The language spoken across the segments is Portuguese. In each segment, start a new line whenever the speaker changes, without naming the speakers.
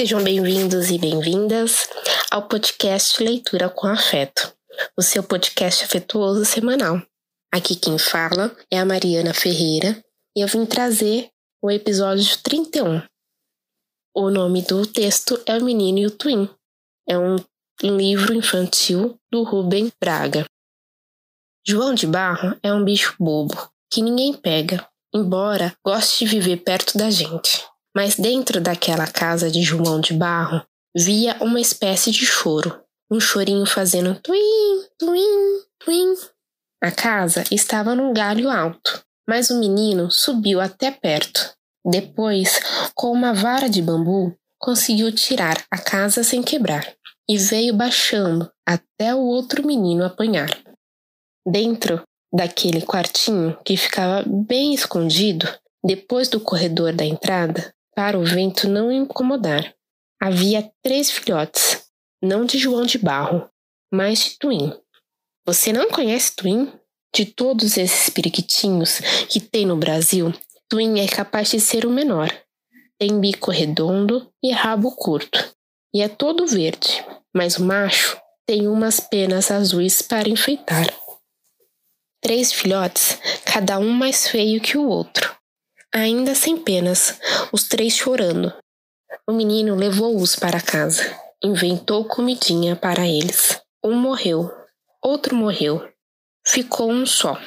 Sejam bem-vindos e bem-vindas ao podcast Leitura com Afeto, o seu podcast afetuoso semanal. Aqui quem fala é a Mariana Ferreira e eu vim trazer o episódio 31. O nome do texto é O Menino e o Twin. É um livro infantil do Rubem Braga. João de Barro é um bicho bobo que ninguém pega, embora goste de viver perto da gente. Mas dentro daquela casa de João de Barro via uma espécie de choro, um chorinho fazendo twin, twin, twin. A casa estava num galho alto, mas o menino subiu até perto. Depois, com uma vara de bambu, conseguiu tirar a casa sem quebrar e veio baixando até o outro menino apanhar. Dentro daquele quartinho que ficava bem escondido, depois do corredor da entrada, para o vento não incomodar. Havia três filhotes, não de João de Barro, mas de Twin. Você não conhece Twin? De todos esses periquitinhos que tem no Brasil, Twin é capaz de ser o menor. Tem bico redondo e rabo curto, e é todo verde, mas o macho tem umas penas azuis para enfeitar. Três filhotes, cada um mais feio que o outro ainda sem penas, os três chorando. O menino levou-os para casa, inventou comidinha para eles. Um morreu, outro morreu, ficou um só.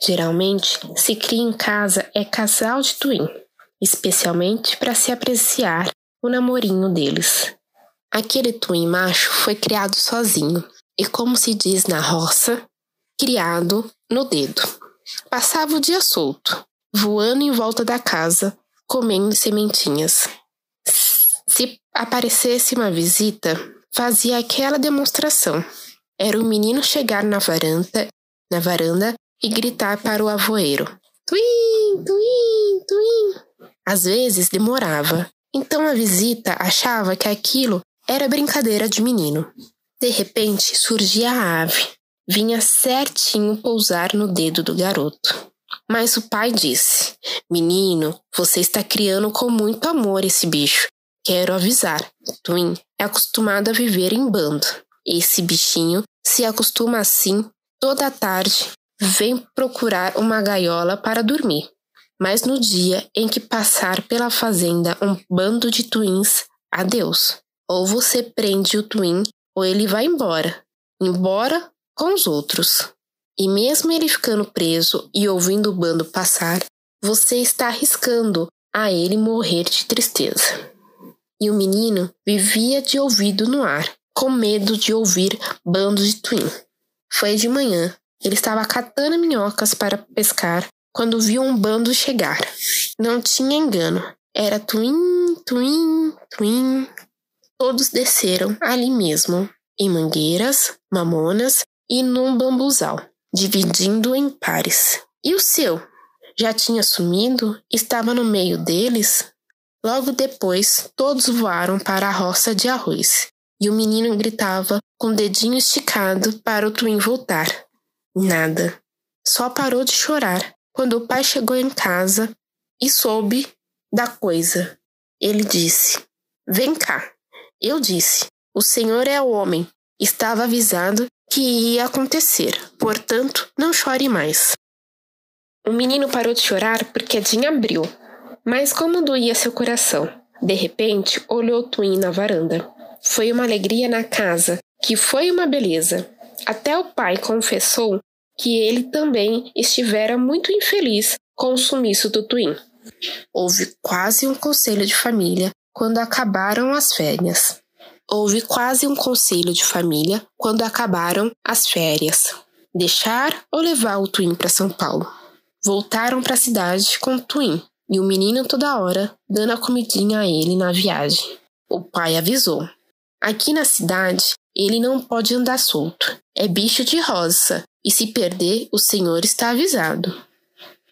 Geralmente, se cria em casa é casal de twin, especialmente para se apreciar o namorinho deles. Aquele twin macho foi criado sozinho e, como se diz na roça, criado no dedo. Passava o dia solto, voando em volta da casa, comendo sementinhas. Se aparecesse uma visita, fazia aquela demonstração. Era o menino chegar na varanda, na varanda e gritar para o avoeiro: Twin, twin, twin. Às vezes demorava, então a visita achava que aquilo era brincadeira de menino. De repente surgia a ave, vinha certinho pousar no dedo do garoto. Mas o pai disse: Menino, você está criando com muito amor esse bicho. Quero avisar: Twin é acostumado a viver em bando. Esse bichinho se acostuma assim toda tarde, vem procurar uma gaiola para dormir. Mas no dia em que passar pela fazenda um bando de twins, adeus. Ou você prende o twin, ou ele vai embora. Embora com os outros. E mesmo ele ficando preso e ouvindo o bando passar, você está arriscando a ele morrer de tristeza. E o menino vivia de ouvido no ar, com medo de ouvir bandos de twin. Foi de manhã, ele estava catando minhocas para pescar quando viu um bando chegar. Não tinha engano, era twin, twin, twin. Todos desceram ali mesmo, em mangueiras, mamonas e num bambuzal dividindo em pares. E o seu? Já tinha sumido? Estava no meio deles? Logo depois, todos voaram para a roça de arroz, e o menino gritava com o dedinho esticado para o twin voltar. Nada. Só parou de chorar quando o pai chegou em casa e soube da coisa. Ele disse: Vem cá. Eu disse: O senhor é o homem. Estava avisado que ia acontecer, portanto, não chore mais. O menino parou de chorar porque Jean abriu, mas como doía seu coração. De repente, olhou Twin na varanda. Foi uma alegria na casa, que foi uma beleza. Até o pai confessou que ele também estivera muito infeliz com o sumiço do Twin. Houve quase um conselho de família quando acabaram as férias. Houve quase um conselho de família quando acabaram as férias. Deixar ou levar o Twin para São Paulo? Voltaram para a cidade com o Twin e o menino toda hora dando a comidinha a ele na viagem. O pai avisou: Aqui na cidade ele não pode andar solto. É bicho de roça e se perder, o senhor está avisado.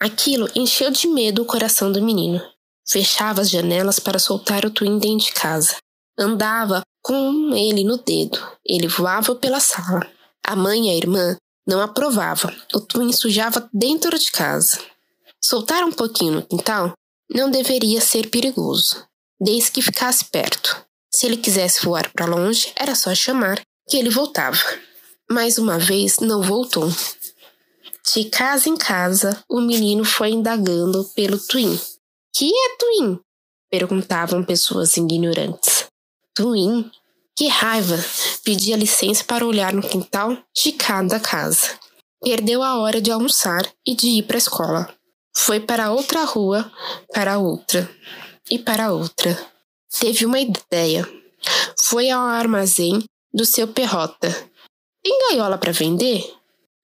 Aquilo encheu de medo o coração do menino. Fechava as janelas para soltar o Twin dentro de casa. Andava com ele no dedo. Ele voava pela sala. A mãe e a irmã não aprovavam. O Twin sujava dentro de casa. Soltar um pouquinho no quintal não deveria ser perigoso. desde que ficasse perto. Se ele quisesse voar para longe, era só chamar que ele voltava. Mais uma vez, não voltou. De casa em casa, o menino foi indagando pelo Twin. Que é Twin? Perguntavam pessoas ignorantes. Twin? Que raiva! Pedia licença para olhar no quintal de cada casa. Perdeu a hora de almoçar e de ir para a escola. Foi para outra rua, para outra e para outra. Teve uma ideia. Foi ao armazém do seu perrota. Tem gaiola para vender?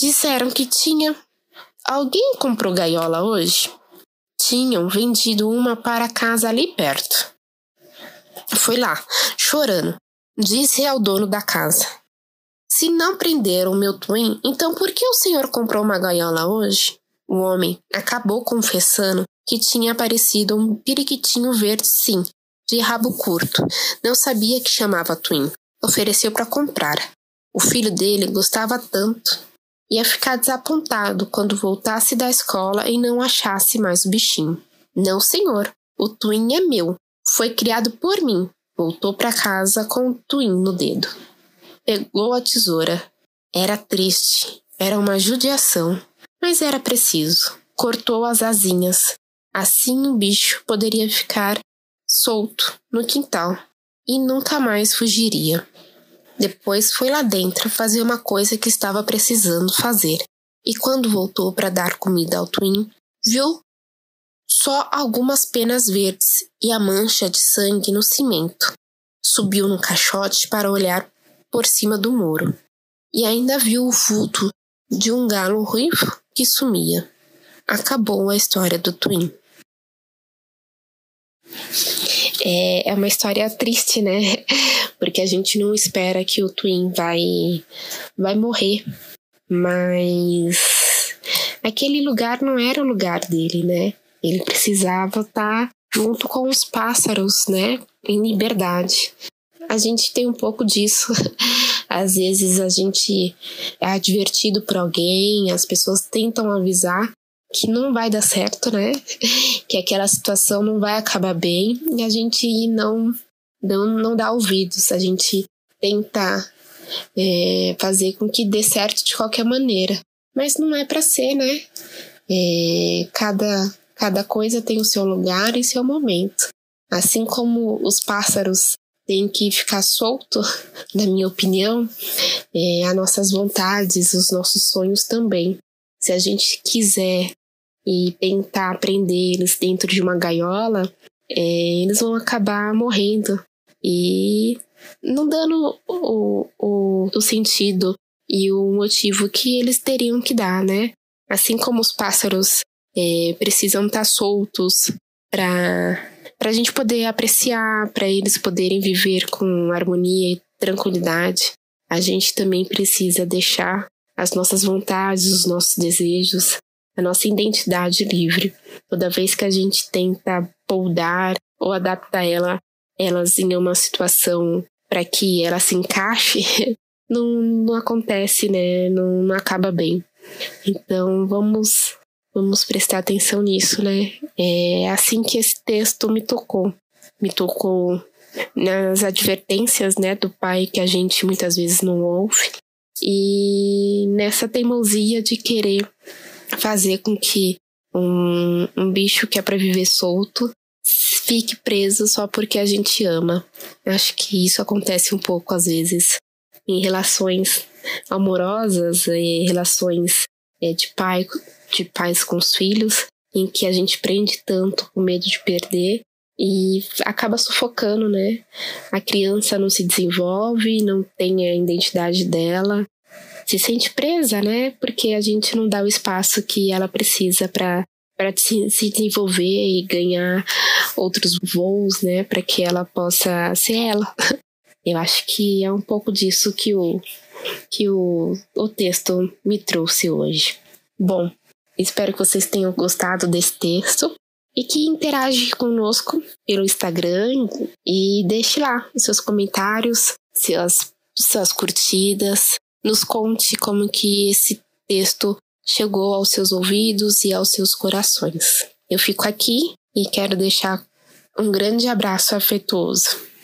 Disseram que tinha. Alguém comprou gaiola hoje? Tinham vendido uma para casa ali perto. Foi lá, chorando. Disse ao dono da casa: Se não prenderam meu twin, então por que o senhor comprou uma gaiola hoje? O homem acabou confessando que tinha aparecido um periquitinho verde, sim, de rabo curto. Não sabia que chamava Twin. Ofereceu para comprar. O filho dele gostava tanto. Ia ficar desapontado quando voltasse da escola e não achasse mais o bichinho. Não, senhor. O Twin é meu. Foi criado por mim. Voltou para casa com o Twin no dedo. Pegou a tesoura. Era triste. Era uma judiação mas era preciso. Cortou as asinhas. Assim o bicho poderia ficar solto no quintal e nunca mais fugiria. Depois foi lá dentro fazer uma coisa que estava precisando fazer. E quando voltou para dar comida ao Twin, viu só algumas penas verdes e a mancha de sangue no cimento. Subiu no caixote para olhar por cima do muro. E ainda viu o vulto de um galo ruivo que sumia. Acabou a história do Twin. É, é uma história triste, né? Porque a gente não espera que o Twin vai, vai morrer. Mas aquele lugar não era o lugar dele, né? Ele precisava estar junto com os pássaros, né? Em liberdade. A gente tem um pouco disso Às vezes a gente é advertido por alguém, as pessoas tentam avisar que não vai dar certo, né? Que aquela situação não vai acabar bem e a gente não não, não dá ouvidos, a gente tenta é, fazer com que dê certo de qualquer maneira. Mas não é para ser, né? É, cada, cada coisa tem o seu lugar e seu momento. Assim como os pássaros tem que ficar solto, na minha opinião, é, as nossas vontades, os nossos sonhos também. Se a gente quiser e tentar aprender eles dentro de uma gaiola, é, eles vão acabar morrendo e não dando o, o, o sentido e o motivo que eles teriam que dar, né? Assim como os pássaros é, precisam estar soltos para para a gente poder apreciar, para eles poderem viver com harmonia e tranquilidade, a gente também precisa deixar as nossas vontades, os nossos desejos, a nossa identidade livre. Toda vez que a gente tenta poldar ou adaptar ela, elas em uma situação para que ela se encaixe, não, não acontece, né? Não, não acaba bem. Então vamos Vamos prestar atenção nisso, né? É assim que esse texto me tocou. Me tocou nas advertências, né, do pai que a gente muitas vezes não ouve e nessa teimosia de querer fazer com que um, um bicho que é para viver solto fique preso só porque a gente ama. Acho que isso acontece um pouco às vezes em relações amorosas, e relações é, de pai de pais com os filhos, em que a gente prende tanto com medo de perder e acaba sufocando, né? A criança não se desenvolve, não tem a identidade dela, se sente presa, né? Porque a gente não dá o espaço que ela precisa para para se, se desenvolver e ganhar outros voos, né, para que ela possa ser ela. Eu acho que é um pouco disso que o que o, o texto me trouxe hoje. Bom, Espero que vocês tenham gostado desse texto e que interage conosco pelo Instagram e deixe lá os seus comentários, suas, suas curtidas. Nos conte como que esse texto chegou aos seus ouvidos e aos seus corações. Eu fico aqui e quero deixar Um grande abraço afetuoso.